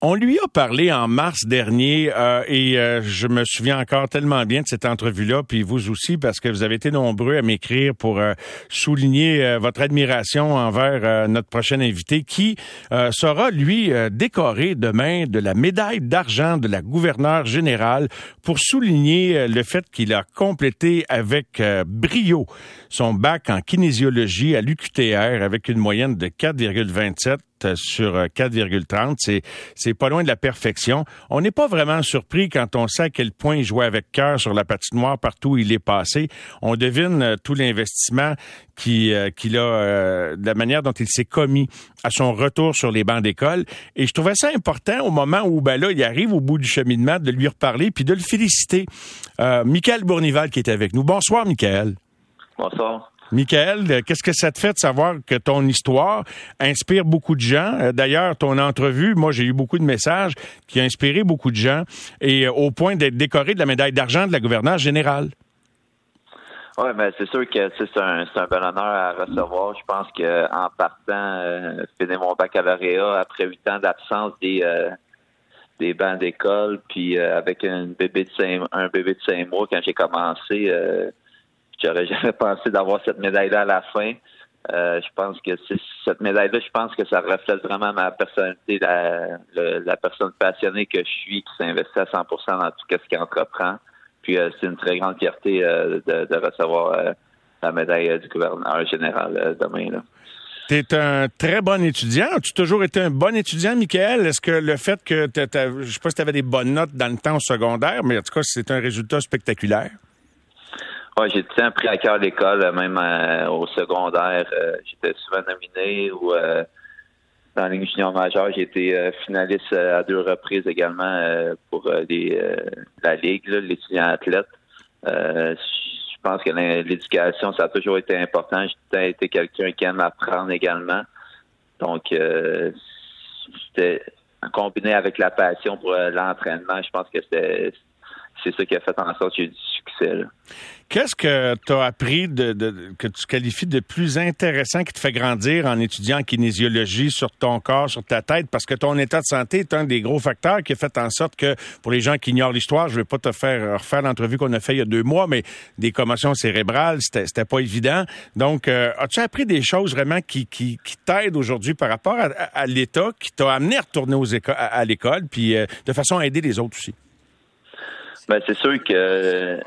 On lui a parlé en mars dernier euh, et euh, je me souviens encore tellement bien de cette entrevue-là, puis vous aussi, parce que vous avez été nombreux à m'écrire pour euh, souligner votre admiration envers notre prochain invité qui sera, lui, décoré demain de la médaille d'argent de la gouverneure générale pour souligner le fait qu'il a complété avec brio son bac en kinésiologie à l'UQTR avec une moyenne de 4,27 sur 4,30. C'est, c'est pas loin de la perfection. On n'est pas vraiment surpris quand on sait à quel point il jouait avec cœur sur la patinoire partout où il est passé. On devine euh, tout l'investissement euh, qu'il a, euh, la manière dont il s'est commis à son retour sur les bancs d'école. Et je trouvais ça important au moment où, ben là, il arrive au bout du cheminement de lui reparler puis de le féliciter. Euh, Michael Bournival qui est avec nous. Bonsoir, Michael. Bonsoir. Michael, qu'est-ce que ça te fait de savoir que ton histoire inspire beaucoup de gens? Euh, d'ailleurs, ton entrevue, moi, j'ai eu beaucoup de messages qui ont inspiré beaucoup de gens et euh, au point d'être décoré de la médaille d'argent de la gouverneure générale. Oui, mais c'est sûr que c'est un, un bel honneur à recevoir. Je pense qu'en partant, euh, finir mon baccalauréat après huit ans d'absence des, euh, des bancs d'école, puis avec un bébé de cinq, un bébé de cinq mois quand j'ai commencé, J'aurais jamais pensé d'avoir cette médaille-là à la fin. Euh, je pense que cette médaille-là, je pense que ça reflète vraiment ma personnalité, la, personne passionnée que je suis, qui s'investit à 100% dans tout ce qu'il entreprend. Puis euh, c'est une très grande fierté euh, de, de, recevoir la médaille du gouverneur général demain. Tu es un très bon étudiant. Tu as toujours été un bon étudiant, Michael? Est-ce que le fait que, je sais pas si tu avais des bonnes notes dans le temps au secondaire, mais en tout cas, c'est un résultat spectaculaire? J'ai tout pris à cœur l'école, même euh, au secondaire. Euh, j'étais souvent nominé ou euh, dans Ligue junior majeure, j'ai été finaliste à deux reprises également pour les, la Ligue, l'étudiant athlète. je pense que l'éducation, ça a toujours été important. J'ai été quelqu'un qui aime apprendre également. Donc, c'était combiné avec la passion pour l'entraînement, je pense que c'est ça qui a fait en sorte que j'ai du Qu'est-ce que tu as appris de, que tu qualifies de plus intéressant qui te fait grandir en étudiant en kinésiologie sur ton corps, sur ta tête? Parce que ton état de santé est un des gros facteurs qui a fait en sorte que, pour les gens qui ignorent l'histoire, je ne vais pas te faire refaire l'entrevue qu'on a fait il y a deux mois, mais des commotions cérébrales, c'était pas évident. Donc, euh, as-tu appris des choses vraiment qui, qui, qui t'aident aujourd'hui par rapport à, l'État, qui t'a amené à retourner aux à, l'école, puis euh, de façon à aider les autres aussi? Ben, c'est sûr que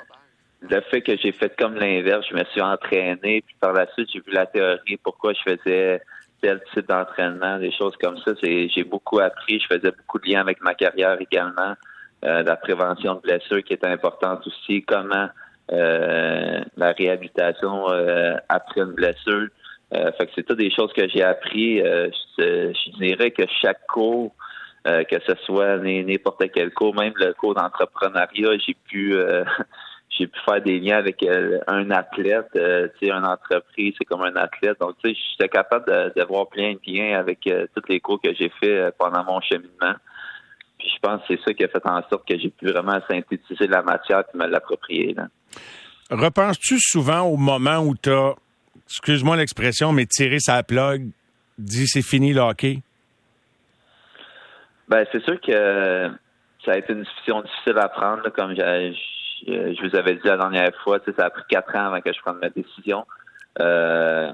le fait que j'ai fait comme l'inverse, je me suis entraîné, puis par la suite, j'ai vu la théorie, pourquoi je faisais tel type d'entraînement, des choses comme ça. J'ai beaucoup appris, je faisais beaucoup de liens avec ma carrière également, euh, la prévention de blessures qui est importante aussi, comment euh, la réhabilitation euh, après une blessure. Euh, fait que c'est toutes des choses que j'ai appris. Je, je, dirais que chaque cours, que ce soit n'importe quel cours, même le cours d'entrepreneuriat, j'ai pu j'ai pu faire des liens avec euh, un athlète, euh, tu sais, une entreprise, c'est comme un athlète. Donc, tu sais, j'étais capable de, voir plein de liens avec euh, tous les cours que j'ai fait pendant mon cheminement. Puis je pense que c'est ça qui a fait en sorte que j'ai pu vraiment synthétiser la matière et me l'approprier. Repenses-tu souvent au moment où tu as, excuse-moi l'expression, mais tiré sa plug, dit c'est fini le hockey? Ben, c'est sûr que ça a été une décision difficile à prendre, comme j'ai euh, je vous avais dit la dernière fois, ça a pris quatre ans avant que je prenne ma décision. Euh,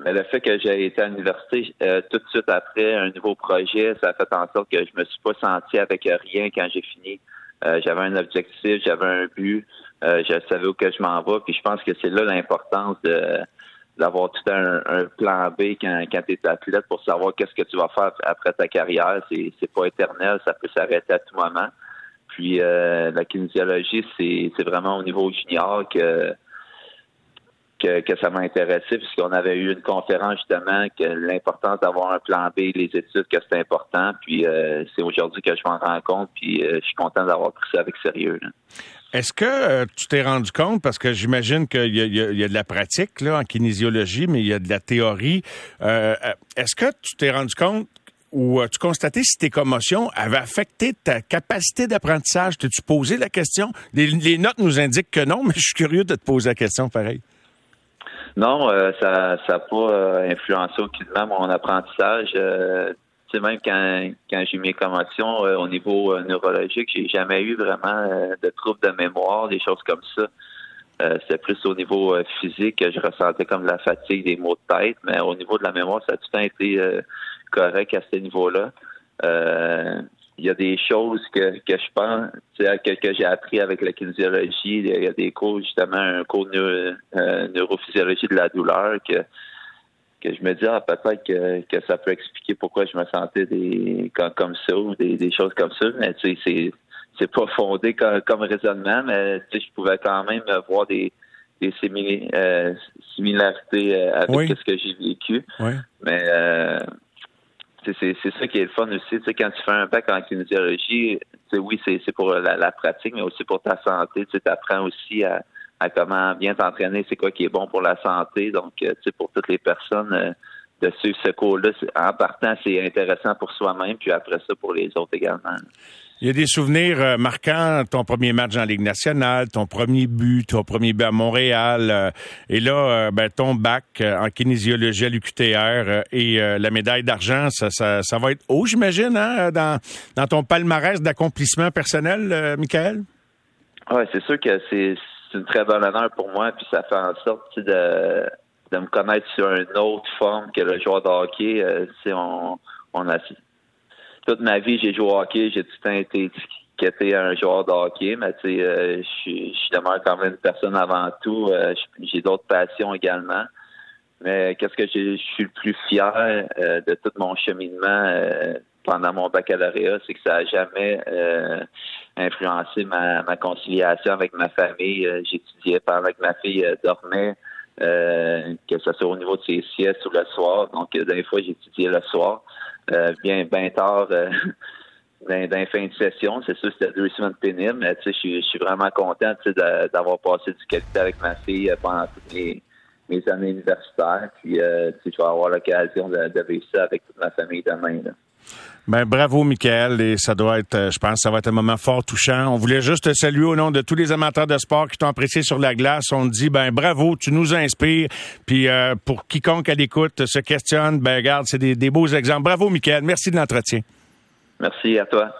mais le fait que j'ai été à l'université euh, tout de suite après un nouveau projet, ça a fait en sorte que je me suis pas senti avec rien quand j'ai fini. j'avais un objectif, j'avais un but, je savais où que je m'en vais. Puis je pense que c'est là l'importance de d'avoir tout un, plan B quand, quand tu es athlète pour savoir qu'est-ce que tu vas faire après ta carrière. C'est, c'est pas éternel, ça peut s'arrêter à tout moment. Puis euh, la kinésiologie, c'est vraiment au niveau junior que que, ça m'a intéressé puisqu'on avait eu une conférence justement que l'importance d'avoir un plan B, les études, que c'est important. Puis euh, c'est aujourd'hui que je m'en rends compte. Puis euh, je suis content d'avoir pris ça avec sérieux. Est-ce que tu t'es rendu compte, parce que j'imagine qu'il y, y, a de la pratique là, en kinésiologie, mais il y a de la théorie. Est-ce que tu t'es rendu compte ou as-tu constaté si tes commotions avaient affecté ta capacité d'apprentissage? T'as-tu posé la question? Les, notes nous indiquent que non, mais je suis curieux de te poser la question pareil. Non, euh, ça n'a pas euh, influencé aucunement mon apprentissage. Euh, sais, même quand, quand j'ai eu mes commotions au niveau neurologique, j'ai jamais eu vraiment de troubles de mémoire, des choses comme ça. C'était plus au niveau physique que je ressentais comme de la fatigue, des maux de tête, mais au niveau de la mémoire, ça a tout le temps été correct à ce niveau-là il y a des choses que, que je pense, que, que j'ai appris avec la kinésiologie. Il y a des cours, justement, un cours de euh, neurophysiologie de la douleur que, que je me dis, ah, peut-être que, que ça peut expliquer pourquoi je me sentais des comme, ça ou des, choses comme ça. Mais tu sais, c'est, pas fondé comme, comme raisonnement, mais tu sais, je pouvais quand même voir des, des euh, similarités euh, avec ce que j'ai vécu. Mais euh, c'est ça qui est le fun aussi. Tu quand tu fais un bac en kinésiologie, oui, c'est pour la, pratique, mais aussi pour ta santé. Tu apprends aussi à, comment bien t'entraîner, c'est quoi qui est bon pour la santé. Donc, euh, pour toutes les personnes euh, de suivre ce cours-là, en partant, c'est intéressant pour soi-même, puis après ça, pour les autres également. Il y a des souvenirs euh, marquants, ton premier match en Ligue nationale, ton premier but, ton premier but à Montréal, euh, et là, euh, ben, ton bac en kinésiologie à l'UQTR et la médaille d'argent, ça, ça, va être haut, j'imagine, hein, dans, dans ton palmarès d'accomplissement personnel, Michael? Oui, c'est sûr que c'est une très bonne honneur pour moi, puis ça fait en sorte de, de me connaître sur une autre forme que le joueur de hockey. on, on a toute ma vie, j'ai joué au hockey. J'ai tout le temps été étiqueté un joueur de hockey, mais tu sais, euh, je demeure quand même une personne avant tout. Euh, j'ai d'autres passions également. Mais qu'est-ce que je suis le plus fier euh, de tout mon cheminement pendant mon baccalauréat, c'est que ça n'a jamais influencé ma, conciliation avec ma famille. J'étudiais pendant que ma fille dormait. que ce soit au niveau de ses siestes ou le soir. Donc, des fois, j'étudiais le soir. Euh, bien, bien tard euh, dans, dans fin de session. C'est sûr c'était deux semaines pénibles, mais je suis vraiment content d'avoir passé du qualité avec ma fille euh, pendant toutes mes, années universitaires. Puis je vais avoir l'occasion de, de, vivre ça avec toute ma famille demain. Là. Ben, bravo, Michael. Et ça doit être, je pense, ça va être un moment fort touchant. On voulait juste te saluer au nom de tous les amateurs de sport qui t'ont apprécié sur la glace. On dit, ben, bravo, tu nous inspires. Puis, euh, pour quiconque à l'écoute se questionne, ben, regarde, c'est des, des beaux exemples. Bravo, Michael. Merci de l'entretien. Merci à toi.